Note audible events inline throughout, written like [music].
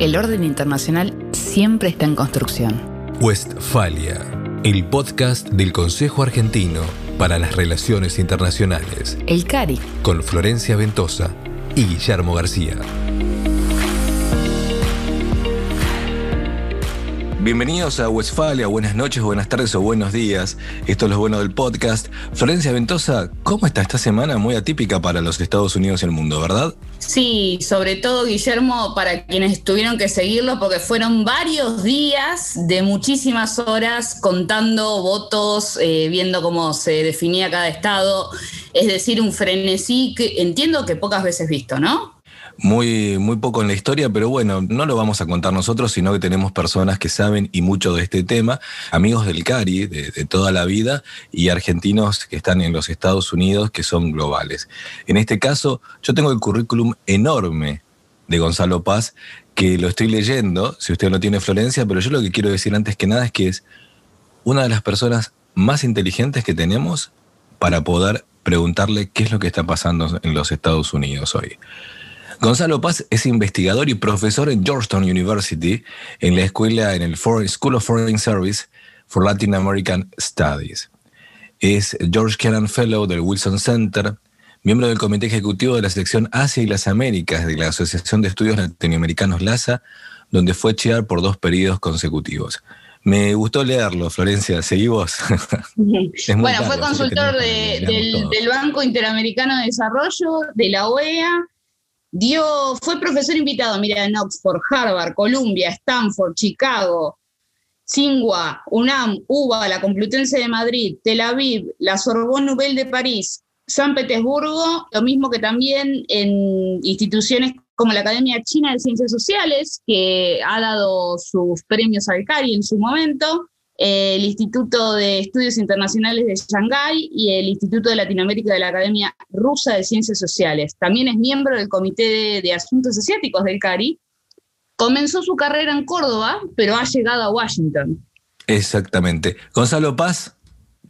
El orden internacional siempre está en construcción. Westfalia, el podcast del Consejo Argentino para las Relaciones Internacionales. El CARI. Con Florencia Ventosa y Guillermo García. Bienvenidos a Westfalia, buenas noches, buenas tardes o buenos días. Esto es lo bueno del podcast. Florencia Ventosa, ¿cómo está esta semana? Muy atípica para los Estados Unidos y el mundo, ¿verdad? Sí, sobre todo Guillermo, para quienes tuvieron que seguirlo, porque fueron varios días de muchísimas horas contando votos, eh, viendo cómo se definía cada estado. Es decir, un frenesí que entiendo que pocas veces visto, ¿no? Muy, muy poco en la historia, pero bueno, no lo vamos a contar nosotros, sino que tenemos personas que saben y mucho de este tema, amigos del CARI de, toda la vida y argentinos que están en los Estados Unidos que son globales. En este caso, yo tengo el currículum enorme de Gonzalo Paz, que lo estoy leyendo, si usted no tiene Florencia, pero yo lo que quiero decir antes que nada es que es una de las personas más inteligentes que tenemos para poder preguntarle qué es lo que está pasando en los Estados Unidos hoy. Gonzalo Paz es investigador y profesor en Georgetown University, en la escuela en el School of Foreign Service for Latin American Studies. Es George Kennan Fellow del Wilson Center, miembro del Comité Ejecutivo de la Sección Asia y las Américas de la Asociación de Estudios Latinoamericanos LASA, donde fue chair por dos periodos consecutivos. Me gustó leerlo, Florencia. ¿Seguí vos? [laughs] bueno, fue consultor del Banco Interamericano de Desarrollo, de la OEA, Dio, fue profesor invitado, mira, en Oxford, Harvard, Columbia, Stanford, Chicago, Tsinghua, UNAM, UBA, la Complutense de Madrid, Tel Aviv, la Sorbonne Nouvelle de París, San Petersburgo, lo mismo que también en instituciones como la Academia China de Ciencias Sociales, que ha dado sus premios al CARI en su momento, el Instituto de Estudios Internacionales de Shanghái y el Instituto de Latinoamérica de la Academia Rusa de Ciencias Sociales. También es miembro del Comité de, Asuntos Asiáticos del CARI. Comenzó su carrera en Córdoba, pero ha llegado a Washington. Exactamente. Gonzalo Paz,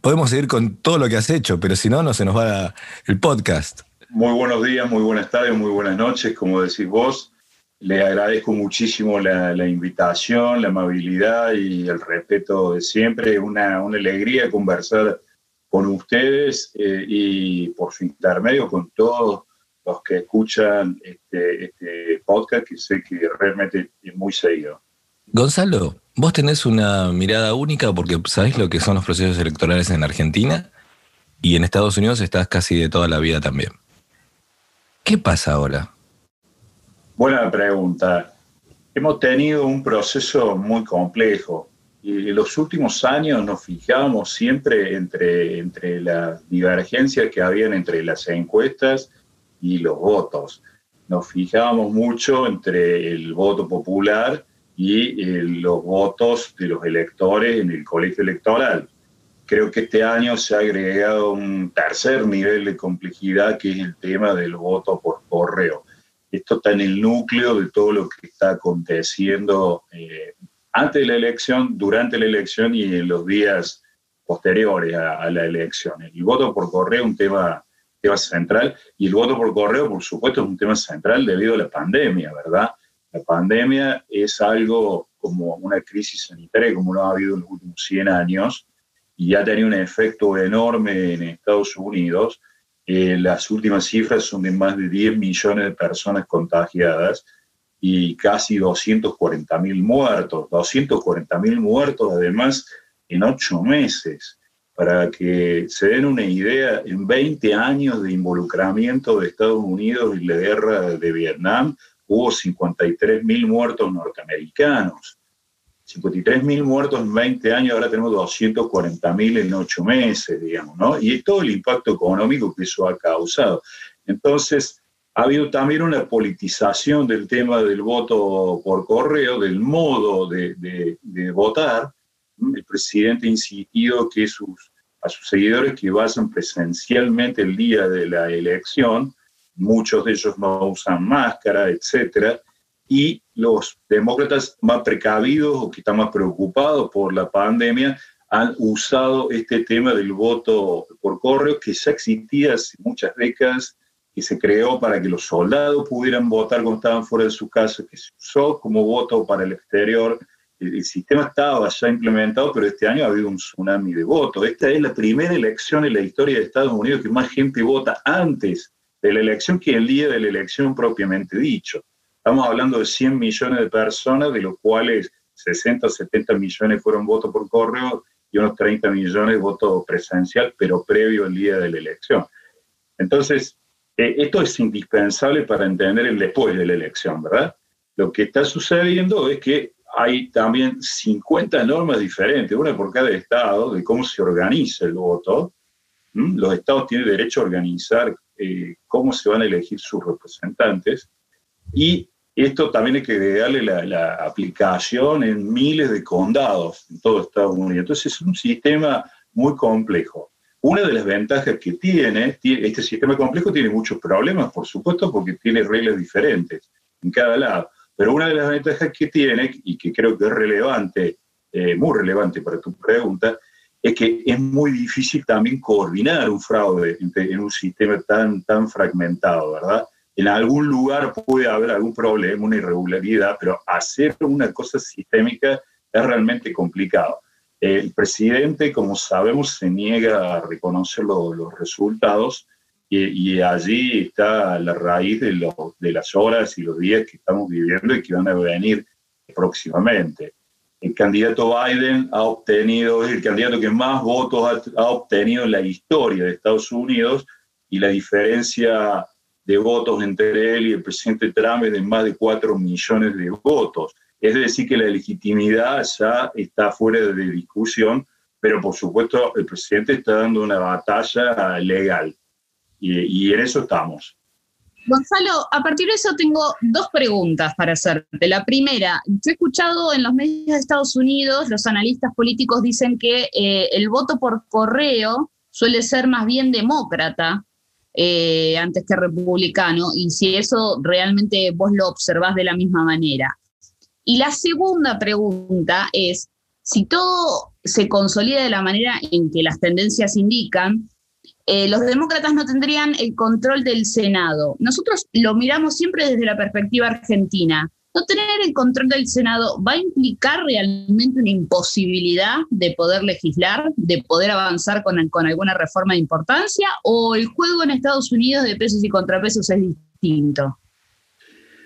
podemos seguir con todo lo que has hecho, pero si no, no se nos va el podcast. Muy buenos días, muy buenas tardes, muy buenas noches, como decís vos. Le agradezco muchísimo la, invitación, la amabilidad y el respeto de siempre. Una, una alegría conversar con ustedes eh, y por su intermedio con todos los que escuchan este, este, podcast, que sé que realmente es muy seguido. Gonzalo, vos tenés una mirada única porque sabés lo que son los procesos electorales en Argentina y en Estados Unidos estás casi de toda la vida también. ¿Qué pasa ahora? Buena pregunta. Hemos tenido un proceso muy complejo y en los últimos años nos fijábamos siempre entre, entre las divergencias que habían entre las encuestas y los votos. Nos fijábamos mucho entre el voto popular y eh, los votos de los electores en el colegio electoral. Creo que este año se ha agregado un tercer nivel de complejidad que es el tema del voto por correo esto está en el núcleo de todo lo que está aconteciendo eh, antes de la elección, durante la elección y en los días posteriores a, la elección. El voto por correo es un tema, tema central y el voto por correo, por supuesto, es un tema central debido a la pandemia, ¿verdad? La pandemia es algo como una crisis sanitaria como no ha habido en los últimos 100 años y ha tenido un efecto enorme en Estados Unidos eh, las últimas cifras son de más de 10 millones de personas contagiadas y casi 240 mil muertos. 240 mil muertos además en ocho meses. Para que se den una idea, en 20 años de involucramiento de Estados Unidos en la guerra de Vietnam, hubo 53 mil muertos norteamericanos. 53 mil muertos en 20 años, ahora tenemos 240 mil en 8 meses, digamos, ¿no? Y todo el impacto económico que eso ha causado. Entonces, ha habido también una politización del tema del voto por correo, del modo de, votar. El presidente ha insistido que sus, a sus seguidores que vayan presencialmente el día de la elección, muchos de ellos no usan máscara, etcétera, y los demócratas más precavidos o que están más preocupados por la pandemia han usado este tema del voto por correo que ya existía hace muchas décadas que se creó para que los soldados pudieran votar cuando estaban fuera de su casa, que se usó como voto para el exterior. El, sistema estaba ya implementado, pero este año ha habido un tsunami de votos. Esta es la primera elección en la historia de Estados Unidos que más gente vota antes de la elección que el día de la elección propiamente dicho. Estamos hablando de 100 millones de personas, de los cuales 60 o 70 millones fueron votos por correo y unos 30 millones votos presencial, pero previo al día de la elección. Entonces, eh, esto es indispensable para entender el después de la elección, ¿verdad? Lo que está sucediendo es que hay también 50 normas diferentes, una por cada estado, de cómo se organiza el voto. Los estados tienen derecho a organizar eh, cómo se van a elegir sus representantes y esto también hay que darle la, aplicación en miles de condados en todo Estados Unidos. Entonces es un sistema muy complejo. Una de las ventajas que tiene, este sistema complejo tiene muchos problemas, por supuesto, porque tiene reglas diferentes en cada lado. Pero una de las ventajas que tiene, y que creo que es relevante, eh, muy relevante para tu pregunta, es que es muy difícil también coordinar un fraude en un sistema tan, tan fragmentado, ¿verdad? En algún lugar puede haber algún problema, una irregularidad, pero hacer una cosa sistémica es realmente complicado. El presidente, como sabemos, se niega a reconocer los resultados y, allí está la raíz de, de las horas y los días que estamos viviendo y que van a venir próximamente. El candidato Biden ha obtenido, es el candidato que más votos ha, ha obtenido en la historia de Estados Unidos y la diferencia de votos entre él y el presidente Trump es de más de 4 millones de votos. Es decir, que la legitimidad ya está fuera de discusión, pero por supuesto el presidente está dando una batalla legal y, en eso estamos. Gonzalo, a partir de eso tengo dos preguntas para hacerte. La primera, yo he escuchado en los medios de Estados Unidos, los analistas políticos dicen que eh, el voto por correo suele ser más bien demócrata eh, antes que republicano, y si eso realmente vos lo observás de la misma manera. Y la segunda pregunta es, si todo se consolida de la manera en que las tendencias indican, eh, los demócratas no tendrían el control del Senado. Nosotros lo miramos siempre desde la perspectiva argentina. ¿No tener el control del Senado va a implicar realmente una imposibilidad de poder legislar, de poder avanzar con, con alguna reforma de importancia? ¿O el juego en Estados Unidos de pesos y contrapesos es distinto?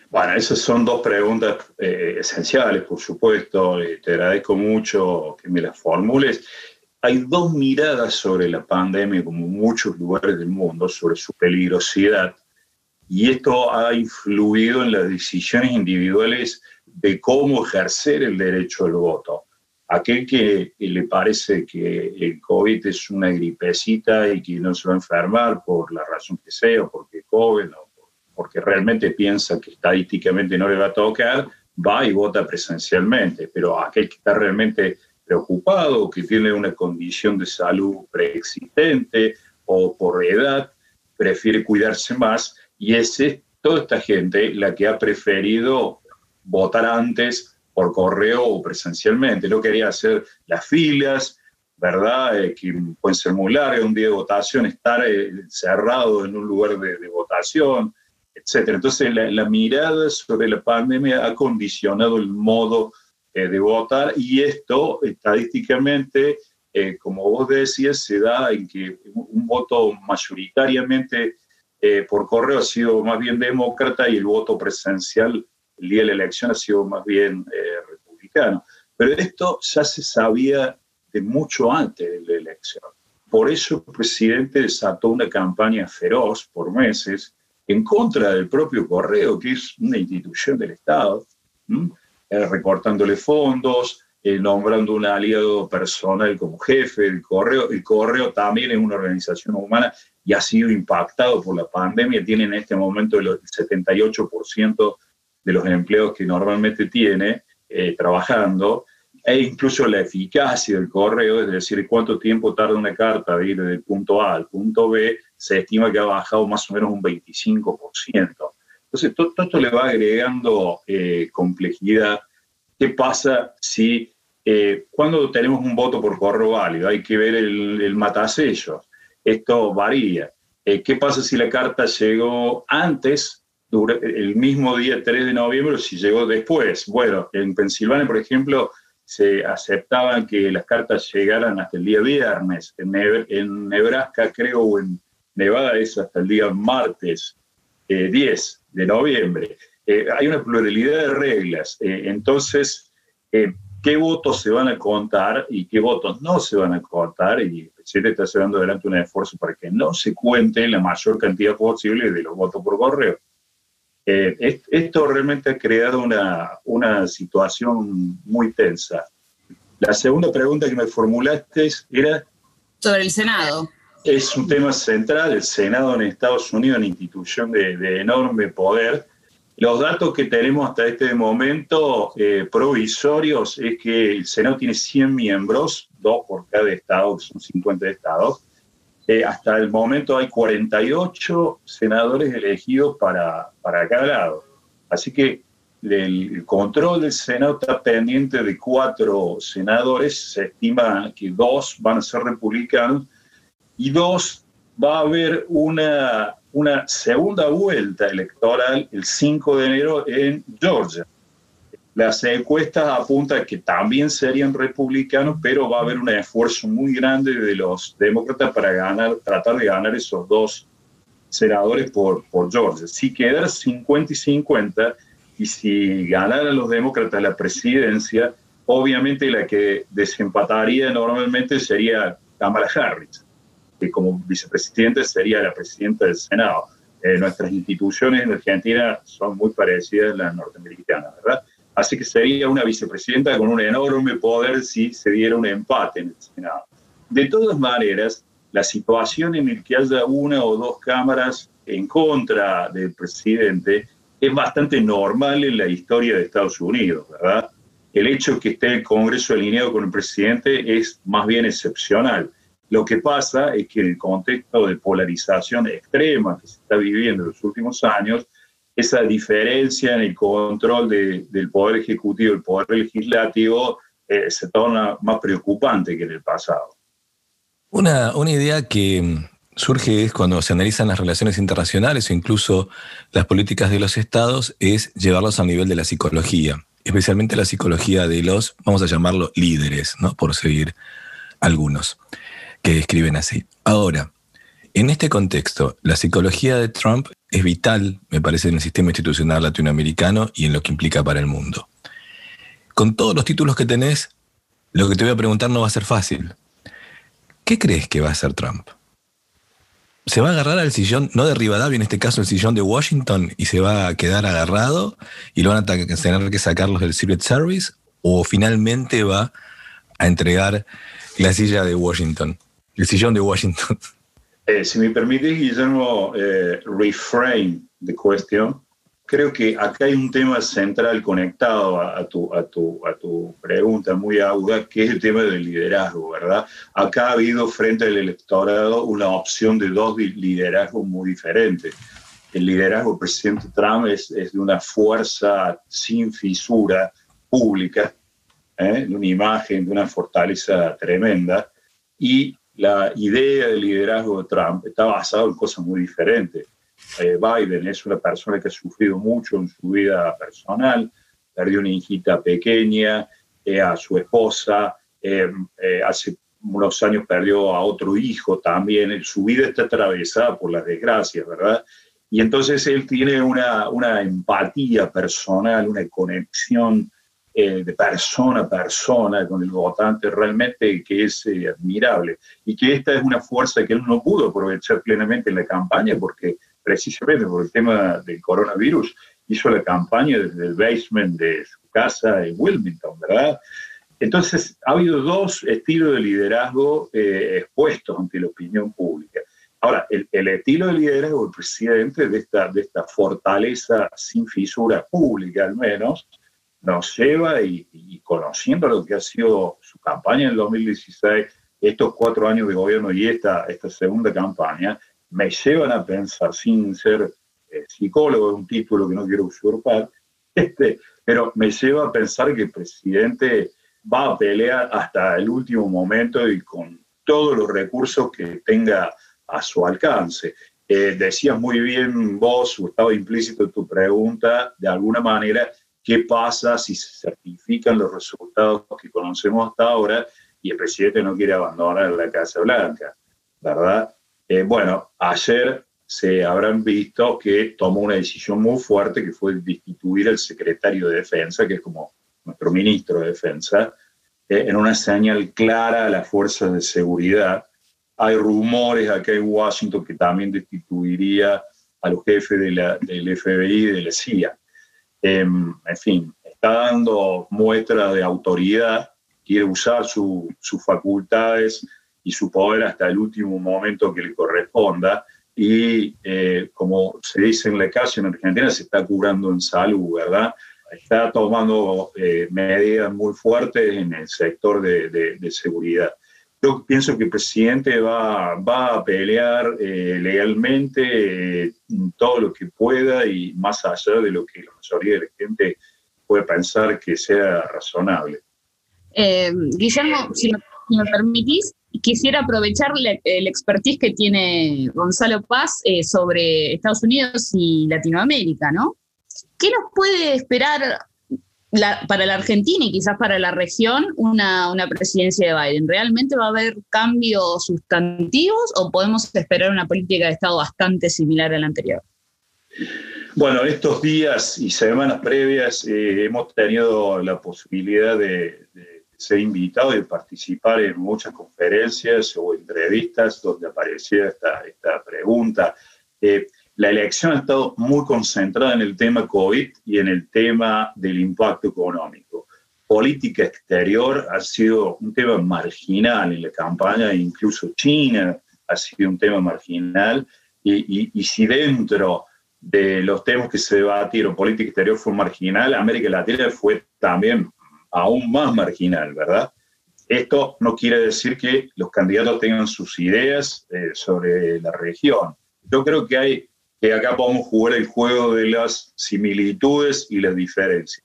Bueno, esas son dos preguntas eh, esenciales, por supuesto. Te agradezco mucho que me las formules. Hay dos miradas sobre la pandemia, como en muchos lugares del mundo, sobre su peligrosidad. Y esto ha influido en las decisiones individuales de cómo ejercer el derecho al voto. Aquel que, le parece que el COVID es una gripecita y que no se va a enfermar por la razón que sea, o porque COVID o porque realmente piensa que estadísticamente no le va a tocar, va y vota presencialmente, pero aquel que está realmente preocupado, que tiene una condición de salud preexistente o por edad, prefiere cuidarse más y es toda esta gente la que ha preferido votar antes por correo o presencialmente. No quería hacer las filas, ¿verdad? Eh, que pueden ser muy un día de votación, estar eh, cerrado en un lugar de votación, entonces, la, mirada sobre la pandemia ha condicionado el modo eh, de votar y esto estadísticamente, como vos decías, se da en que un voto mayoritariamente eh, por correo ha sido más bien demócrata y el voto presencial el día de la elección ha sido más bien republicano. Pero esto ya se sabía de mucho antes de la elección. Por eso el presidente desató una campaña feroz por meses en contra del propio correo, que es una institución del Estado, eh, recortándole fondos, eh, nombrando un aliado personal como jefe del correo. El correo también es una organización humana y ha sido impactado por la pandemia. Tiene en este momento el 78% de los empleos que normalmente tiene eh, trabajando e incluso la eficacia del correo, es decir, cuánto tiempo tarda una carta de ir del punto A al punto B, se estima que ha bajado más o menos un 25%. Entonces, todo, esto le va agregando eh, complejidad. ¿Qué pasa si eh, cuando tenemos un voto por correo válido hay que ver el, el matasellos? Esto varía. Eh, ¿Qué pasa si la carta llegó antes, el mismo día 3 de noviembre, o si llegó después? Bueno, en Pensilvania, por ejemplo, se aceptaban que las cartas llegaran hasta el día viernes. En, Nebraska, creo, o en Nevada es hasta el día martes 10 eh, de noviembre. Eh, hay una pluralidad de reglas. entonces, qué votos se van a contar y qué votos no se van a contar, presidente está llevando adelante un esfuerzo para que no se cuente la mayor cantidad posible de los votos por correo. Eh, esto realmente ha creado una, una situación muy tensa. La segunda pregunta que me formulaste era... Sobre el Senado. Es un tema central. El Senado en Estados Unidos, una institución de, de enorme poder, los datos que tenemos hasta este momento eh, provisorios es que el Senado tiene 100 miembros, dos por cada estado, son 50 estados. Eh, hasta el momento hay 48 senadores elegidos para, para cada lado. Así que el, control del Senado está pendiente de cuatro senadores. Se estima que dos van a ser republicanos y dos va a haber una una segunda vuelta electoral el 5 de enero en Georgia. Las encuestas apuntan que también serían republicanos, pero va a haber un esfuerzo muy grande de los demócratas para tratar de ganar esos dos senadores por, por Georgia. Si quedara 50 y 50, y si ganaran los demócratas la presidencia, obviamente la que desempataría normalmente sería Kamala Harris que como vicepresidente sería la presidenta del Senado. Eh, nuestras instituciones en Argentina son muy parecidas a las norteamericanas, ¿verdad? Así que sería una vicepresidenta con un enorme poder si se diera un empate en el Senado. De todas maneras, la situación en la que haya una o dos cámaras en contra del presidente es bastante normal en la historia de Estados Unidos, ¿verdad? El hecho de que esté el Congreso alineado con el presidente es más bien excepcional. Lo que pasa es que en el contexto de polarización extrema que se está viviendo en los últimos años, esa diferencia en el control del poder ejecutivo y el poder legislativo eh, se torna más preocupante que en el pasado. Una, idea que surge es cuando se analizan las relaciones internacionales o incluso las políticas de los estados, es llevarlos al nivel de la psicología, especialmente la psicología de los, vamos a llamarlo, líderes, ¿no? por seguir algunos que escriben así. Ahora, en este contexto, la psicología de Trump es vital, me parece, en el sistema institucional latinoamericano y en lo que implica para el mundo. Con todos los títulos que tenés, lo que te voy a preguntar no va a ser fácil. ¿Qué crees que va a hacer Trump? ¿Se va a agarrar al sillón, no de Rivadavia, en este caso el sillón de Washington, y se va a quedar agarrado y lo van a tener que sacarlos del Secret Service? ¿O finalmente va a entregar la silla de Washington? El sillón de Washington. [laughs] Eh, si me permite, Guillermo, eh, reframe the question. Creo que acá hay un tema central conectado a, tu, a, tu, a tu pregunta muy aguda, que es el tema del liderazgo, ¿verdad? Acá ha habido frente al electorado una opción de dos liderazgos muy diferentes. El liderazgo del presidente Trump es, es de una fuerza sin fisura pública, ¿eh? de una imagen, de una fortaleza tremenda, y la idea del liderazgo de Trump está basada en cosas muy diferentes. Eh, Biden es una persona que ha sufrido mucho en su vida personal, perdió una hijita pequeña, eh, a su esposa, eh, hace unos años perdió a otro hijo también, su vida está atravesada por las desgracias, ¿verdad? Y entonces él tiene una, una empatía personal, una conexión eh, de persona a persona con el votante realmente que es eh, admirable y que esta es una fuerza que él no pudo aprovechar plenamente en la campaña porque precisamente por el tema del coronavirus hizo la campaña desde el basement de su casa en Wilmington, ¿verdad? Entonces, ha habido dos estilos de liderazgo eh, expuestos ante la opinión pública. Ahora, el, estilo de liderazgo del presidente de esta, de esta fortaleza sin fisura pública, al menos, nos lleva y, conociendo lo que ha sido su campaña en el 2016, estos cuatro años de gobierno y esta, esta segunda campaña, me llevan a pensar, sin ser eh, psicólogo, un título que no quiero usurpar, [laughs] este, pero me lleva a pensar que el presidente va a pelear hasta el último momento y con todos los recursos que tenga a su alcance. eh, decías muy bien vos, o estaba implícito en tu pregunta, de alguna manera, ¿qué pasa si se certifican los resultados que conocemos hasta ahora y el presidente no quiere abandonar la Casa Blanca? ¿Verdad? Eh, bueno, ayer se habrán visto que tomó una decisión muy fuerte que fue destituir al secretario de Defensa, que es como nuestro ministro de Defensa, eh, en una señal clara a las fuerzas de seguridad. Hay rumores acá en Washington que también destituiría a los jefes del FBI y de la CIA. Em, en fin, está dando muestra de autoridad, quiere usar sus facultades y su poder hasta el último momento que le corresponda y eh, como se dice en la calle en Argentina, se está curando en salud, ¿verdad? Está tomando eh, medidas muy fuertes en el sector de, de, seguridad. Yo pienso que el presidente va, va a pelear eh, legalmente todo lo que pueda y más allá de lo que la mayoría de la gente puede pensar que sea razonable. Guillermo, si me permitís, quisiera aprovechar el expertise que tiene Gonzalo Paz eh, sobre Estados Unidos y Latinoamérica, ¿no? ¿Qué nos puede esperar para la Argentina y quizás para la región una, una presidencia de Biden? ¿Realmente va a haber cambios sustantivos o podemos esperar una política de Estado bastante similar a la anterior? Bueno, estos días y semanas previas eh, hemos tenido la posibilidad de ser invitado y participar en muchas conferencias o entrevistas donde aparecía esta, esta pregunta. Eh, la elección ha estado muy concentrada en el tema COVID y en el tema del impacto económico. Política exterior ha sido un tema marginal en la campaña, incluso China ha sido un tema marginal. Y, y, y si dentro de los temas que se debatieron, política exterior fue marginal, América Latina fue también aún más marginal, ¿verdad? Esto no quiere decir que los candidatos tengan sus ideas eh, sobre la región. Yo creo que hay que acá podemos jugar el juego de las similitudes y las diferencias,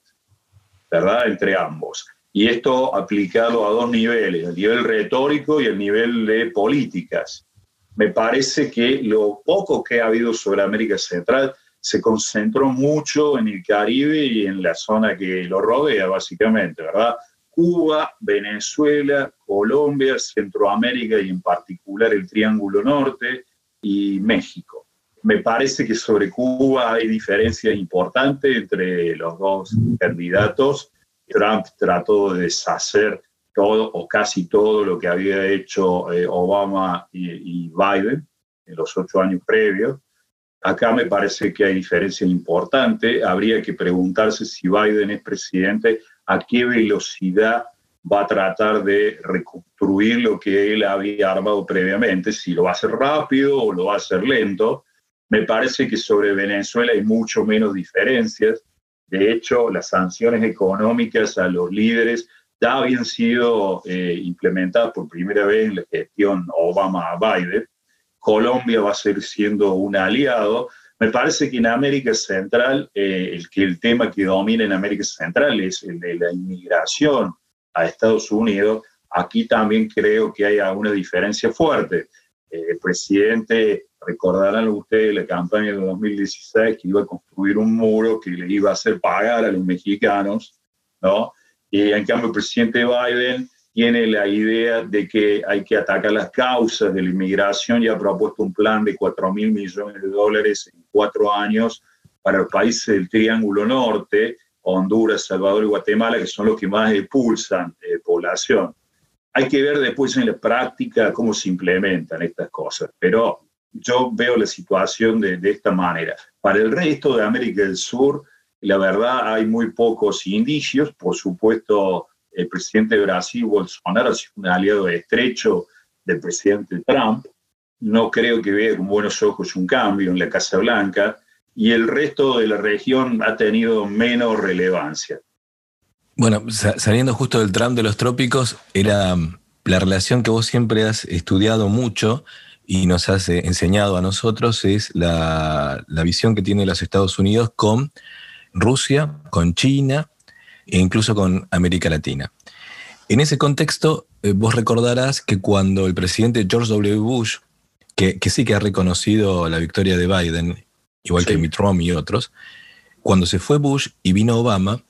¿verdad? Entre ambos. Y esto aplicado a dos niveles, el nivel retórico y el nivel de políticas. Me parece que lo poco que ha habido sobre América Central se concentró mucho en el Caribe y en la zona que lo rodea, básicamente, ¿verdad? Cuba, Venezuela, Colombia, Centroamérica y en particular el Triángulo Norte y México. Me parece que sobre Cuba hay diferencias importantes entre los dos candidatos. Trump trató de deshacer todo o casi todo lo que había hecho eh, Obama y Biden en los ocho años previos Acá me parece que hay diferencia importante. Habría que preguntarse si Biden es presidente, a qué velocidad va a tratar de reconstruir lo que él había armado previamente, si lo va a hacer rápido o lo va a hacer lento. Me parece que sobre Venezuela hay mucho menos diferencias. De hecho, las sanciones económicas a los líderes ya habían sido eh, implementadas por primera vez en la gestión Obama-Biden. Colombia va a seguir siendo un aliado. Me parece que en América Central, eh, el, que el tema que domina en América Central es el de la inmigración a Estados Unidos. Aquí también creo que hay alguna diferencia fuerte. Eh, el presidente, recordarán ustedes la campaña de 2016 que iba a construir un muro que le iba a hacer pagar a los mexicanos, ¿no? Y en cambio el presidente Biden tiene la idea de que hay que atacar las causas de la inmigración y ha propuesto un plan de 4 mil millones de dólares en cuatro años para los países del Triángulo Norte, Honduras, Salvador y Guatemala, que son los que más expulsan eh, población. Hay que ver después en la práctica cómo se implementan estas cosas, pero yo veo la situación de, de esta manera. Para el resto de América del Sur, la verdad hay muy pocos indicios, por supuesto, el presidente de Brasil, Bolsonaro, es un aliado estrecho del presidente Trump. No creo que vea con buenos ojos un cambio en la Casa Blanca y el resto de la región ha tenido menos relevancia. Bueno, saliendo justo del Trump de los trópicos, era mm, la relación que vos siempre has estudiado mucho y nos has eh, enseñado a nosotros es la, la visión que tiene los Estados Unidos con Rusia, con China e incluso con América Latina. En ese contexto, eh, vos recordarás que cuando el presidente George W. Bush que, sí que ha reconocido la victoria de Biden, igual que Mitt Romney y otros. Cuando se fue Bush y vino Obama,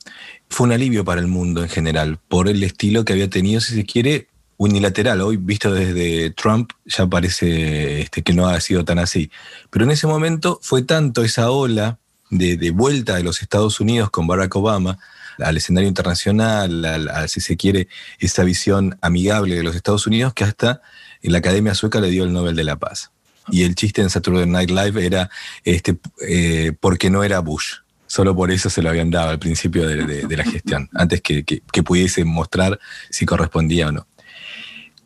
fue un alivio para el mundo en general, por el estilo que había tenido, si se quiere, unilateral. Hoy, visto desde Trump, ya parece este, que no ha sido tan así. Pero en ese momento fue tanto esa ola de, vuelta de los Estados Unidos con Barack Obama al escenario internacional, a, si se quiere, esa visión amigable de los Estados Unidos, que hasta la Academia Sueca le dio el Nobel de la Paz. Y el chiste en Saturday Night Live era este, eh, porque no era Bush. Solo por eso se lo habían dado al principio de, la gestión, antes que, que pudiese mostrar si correspondía o no.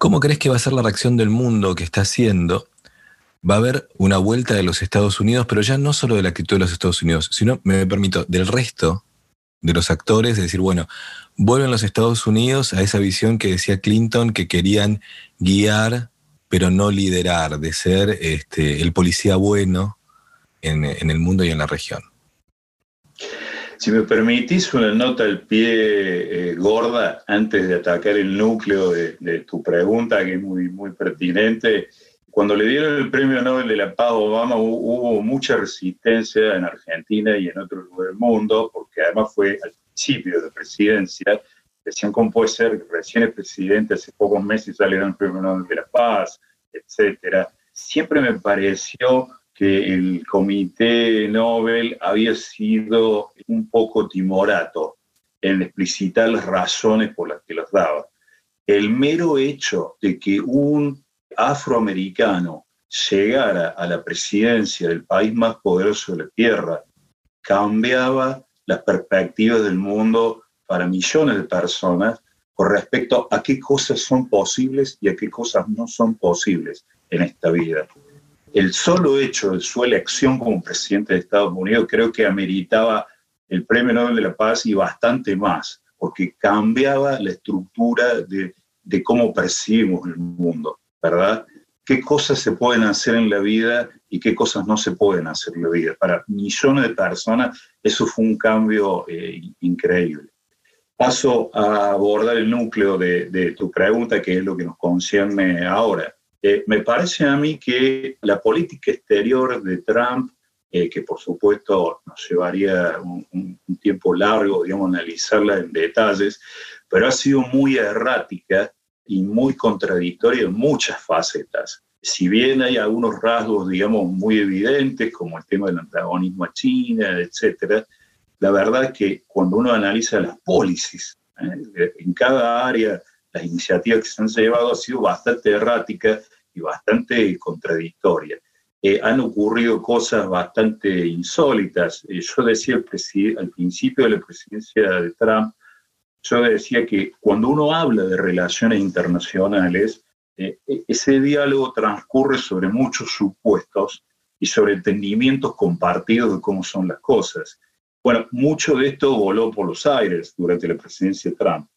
¿Cómo crees que va a ser la reacción del mundo que está haciendo? Va a haber una vuelta de los Estados Unidos, pero ya no solo de la actitud de los Estados Unidos, sino, me permito, del resto de los actores, de decir, bueno, vuelven los Estados Unidos a esa visión que decía Clinton, que querían guiar, pero no liderar, de ser este, el policía bueno en el mundo y en la región. Si me permitís una nota al pie eh, gorda antes de atacar el núcleo de, tu pregunta, que es muy, muy pertinente. Cuando le dieron el premio Nobel de la Paz a Obama hubo, mucha resistencia en Argentina y en otros lugares del mundo, porque además fue al principio de presidencia. Decían cómo puede ser recién es presidente, hace pocos meses le el premio Nobel de la Paz, etc. Siempre me pareció que el comité Nobel había sido un poco timorato en explicitar las razones por las que los daba. El mero hecho de que un afroamericano llegara a la presidencia del país más poderoso de la Tierra cambiaba las perspectivas del mundo para millones de personas con respecto a qué cosas son posibles y a qué cosas no son posibles en esta vida el solo hecho de su elección como presidente de Estados Unidos creo que ameritaba el Premio Nobel de la Paz y bastante más, porque cambiaba la estructura de, cómo percibimos el mundo, ¿verdad? ¿Qué cosas se pueden hacer en la vida y qué cosas no se pueden hacer en la vida? Para millones de personas eso fue un cambio eh, increíble. Paso a abordar el núcleo de, de tu pregunta, que es lo que nos concierne ahora. Me parece a mí que la política exterior de Trump, eh, que por supuesto nos llevaría un, tiempo largo, digamos, analizarla en detalles, pero ha sido muy errática y muy contradictoria en muchas facetas. Si bien hay algunos rasgos, digamos, muy evidentes, como el tema del antagonismo a China, etcétera, la verdad es que cuando uno analiza las policies ¿eh? en cada área, las iniciativas que se han llevado ha sido bastante errática y bastante contradictoria. Eh, han ocurrido cosas bastante insólitas. Eh, yo decía al principio de la presidencia de Trump, yo decía que cuando uno habla de relaciones internacionales, eh, e-, ese diálogo transcurre sobre muchos supuestos y sobre entendimientos compartidos de cómo son las cosas. Bueno, mucho de esto voló por los aires durante la presidencia de Trump.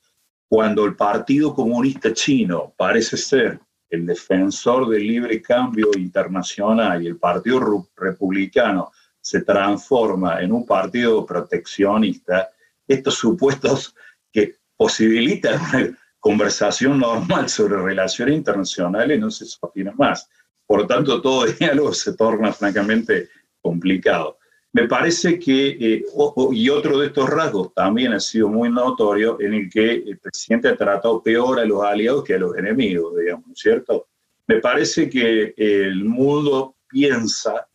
Cuando el Partido Comunista Chino parece ser el defensor del libre cambio internacional y el Partido Republicano se transforma en un partido proteccionista, estos supuestos que posibilitan una conversación normal sobre relaciones internacionales no se sostienen más. Por tanto, todo diálogo se torna francamente complicado. Me parece que, eh, y otro de estos rasgos también ha sido muy notorio, en el que el presidente ha tratado peor a los aliados que a los enemigos, digamos, ¿cierto? Me parece que el mundo piensa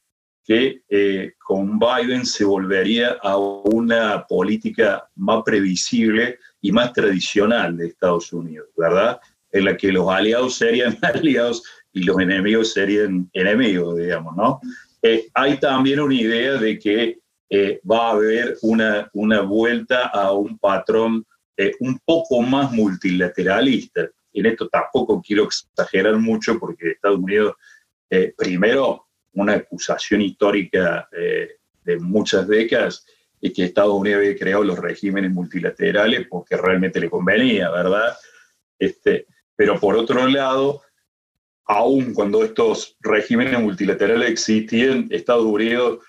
que eh, con Biden se volvería a una política más previsible y más tradicional de Estados Unidos, ¿verdad? En la que los aliados serían [laughs] aliados y los enemigos serían enemigos, digamos, ¿no? Eh, hay también una idea de que eh, va a haber una, una vuelta a un patrón eh, un poco más multilateralista. En esto tampoco quiero exagerar mucho porque Estados Unidos, primero, una acusación histórica de muchas décadas es que Estados Unidos había creado los regímenes multilaterales porque realmente le convenía, ¿verdad? Este, pero por otro lado, aún cuando estos regímenes multilaterales existían, Estados Unidos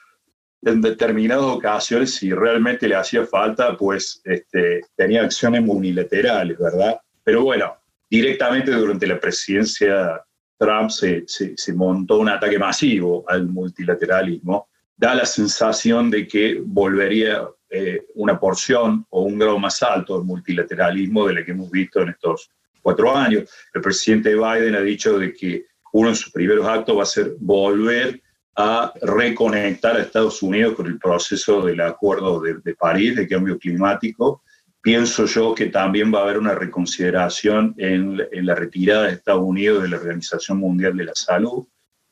en determinadas ocasiones, si realmente le hacía falta, pues este, tenía acciones unilaterales, ¿verdad? Pero bueno, directamente durante la presidencia Trump se, se, montó un ataque masivo al multilateralismo, da la sensación de que volvería eh, una porción o un grado más alto del multilateralismo de la que hemos visto en estos cuatro años. El presidente Biden ha dicho de que uno de sus primeros actos va a ser volver a reconectar a Estados Unidos con el proceso del Acuerdo de, de París de cambio climático Pienso yo que también va a haber una reconsideración en, la retirada de Estados Unidos de la Organización Mundial de la Salud.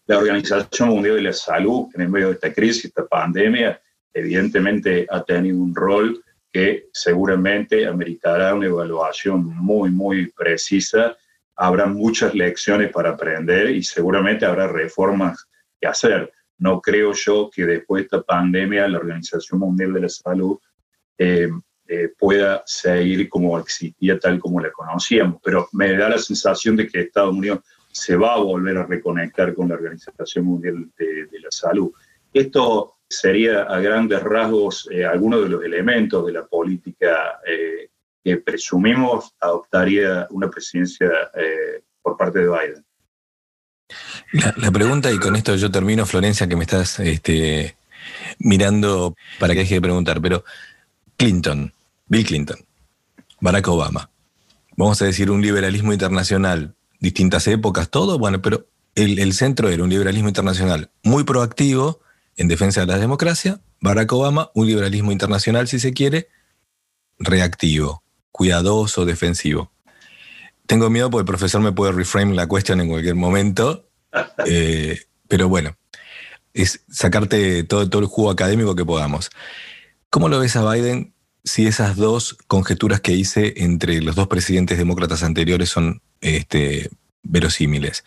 La Organización Mundial de la Salud, en el medio de esta crisis, esta pandemia, evidentemente ha tenido un rol que seguramente ameritará una evaluación muy, muy precisa. Habrá muchas lecciones para aprender y seguramente habrá reformas que hacer. No creo yo que después de esta pandemia la Organización Mundial de la Salud eh, eh, pueda seguir como existía tal como la conocíamos. Pero me da la sensación de que Estados Unidos se va a volver a reconectar con la Organización Mundial de, la Salud. Esto sería a grandes rasgos eh, algunos de los elementos de la política eh, que presumimos adoptaría una presidencia por parte de Biden. La, pregunta, y con esto yo termino, Florencia, que me estás este, mirando para que deje de preguntar, pero Clinton, Bill Clinton, Barack Obama. Vamos a decir un liberalismo internacional, distintas épocas, todo, bueno, pero el, centro era un liberalismo internacional muy proactivo en defensa de la democracia. Barack Obama, un liberalismo internacional, si se quiere, reactivo, cuidadoso, defensivo. Tengo miedo porque el profesor me puede reframe la cuestión en cualquier momento, [laughs] eh, pero bueno, es sacarte todo, todo el jugo académico que podamos. ¿Cómo lo ves a Biden si esas dos conjeturas que hice entre los dos presidentes demócratas anteriores son este, verosímiles.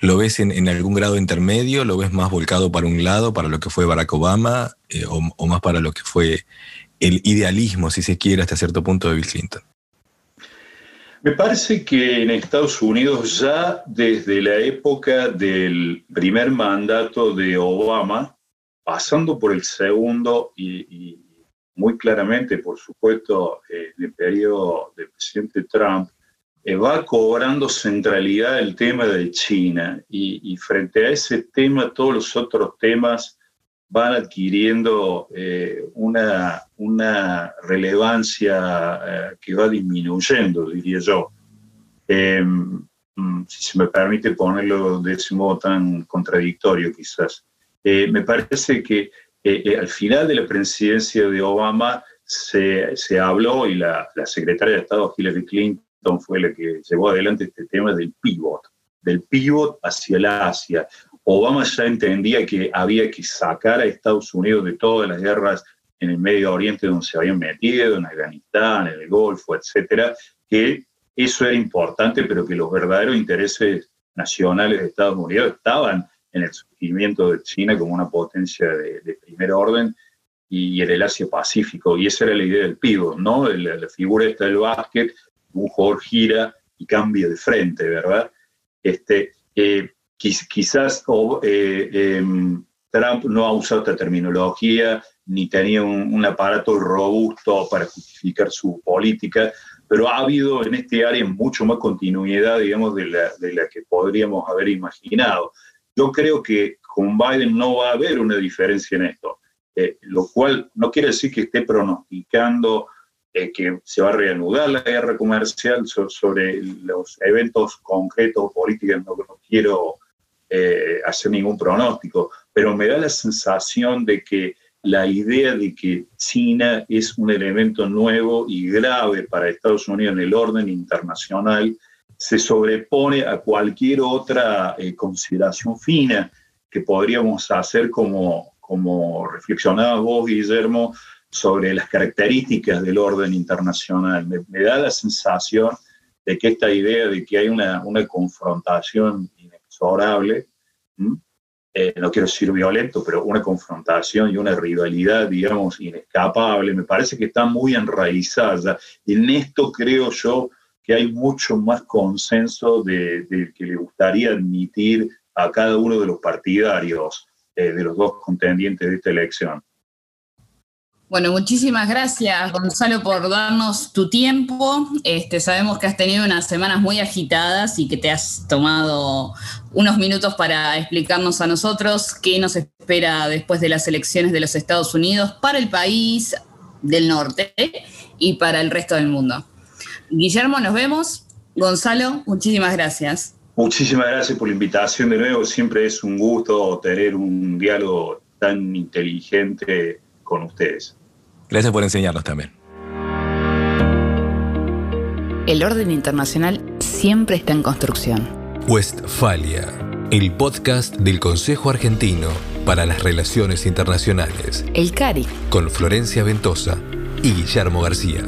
¿Lo ves en, algún grado intermedio? ¿Lo ves más volcado para un lado, para lo que fue Barack Obama, eh, o, más para lo que fue el idealismo, si se quiere, hasta cierto punto de Bill Clinton? Me parece que en Estados Unidos ya desde la época del primer mandato de Obama, pasando por el segundo y muy claramente, por supuesto, en el periodo del presidente Trump, eh, va cobrando centralidad el tema de China y, frente a ese tema todos los otros temas van adquiriendo eh, una, una, relevancia eh, que va disminuyendo, diría yo. Em, mm, si se me permite ponerlo de ese modo tan contradictorio quizás. me parece que eh, eh, al final de la presidencia de Obama se, se habló y la, la, secretaria de Estado Hillary Clinton fue la que llevó adelante este tema del pivot, del pivot hacia la Asia. Obama ya entendía que había que sacar a Estados Unidos de todas las guerras en el Medio Oriente donde se habían metido, en Afganistán, en el Golfo, etcétera, que eso era importante, pero que los verdaderos intereses nacionales de Estados Unidos estaban en el surgimiento de China como una potencia de, primer orden y en el Asia-Pacífico. Y esa era la idea del pivot, ¿no? La, figura esta del básquet, un jugador gira y cambia de frente, ¿verdad? Este, eh, quizás eh, em, Trump no ha usado esta terminología ni tenía un, aparato robusto para justificar su política, pero ha habido en este área mucho más continuidad, digamos, de la, de la que podríamos haber imaginado. Yo creo que con Biden no va a haber una diferencia en esto, eh, lo cual no quiere decir que esté pronosticando eh, que se va a reanudar la guerra comercial sobre los eventos concretos políticos, no, quiero eh, hacer ningún pronóstico, pero me da la sensación de que la idea de que China es un elemento nuevo y grave para Estados Unidos en el orden internacional se sobrepone a cualquier otra eh, consideración fina que podríamos hacer como, como reflexionabas vos, Guillermo, sobre las características del orden internacional. Me, da la sensación de que esta idea de que hay una, una confrontación inexorable, eh, no quiero decir violento, pero una confrontación y una rivalidad, digamos, inescapable, me parece que está muy enraizada. En esto creo yo que hay mucho más consenso de, que le gustaría admitir a cada uno de los partidarios eh, de los dos contendientes de esta elección. Bueno, muchísimas gracias, Gonzalo, por darnos tu tiempo. Este, sabemos que has tenido unas semanas muy agitadas y que te has tomado unos minutos para explicarnos a nosotros qué nos espera después de las elecciones de los Estados Unidos para el país del norte y para el resto del mundo. Guillermo, nos vemos. Gonzalo, muchísimas gracias. Muchísimas gracias por la invitación de nuevo. Siempre es un gusto tener un diálogo tan inteligente con ustedes. Gracias por enseñarnos también. El orden internacional siempre está en construcción. Westfalia, el podcast del Consejo Argentino para las Relaciones Internacionales. El CARI. Con Florencia Ventosa y Guillermo García.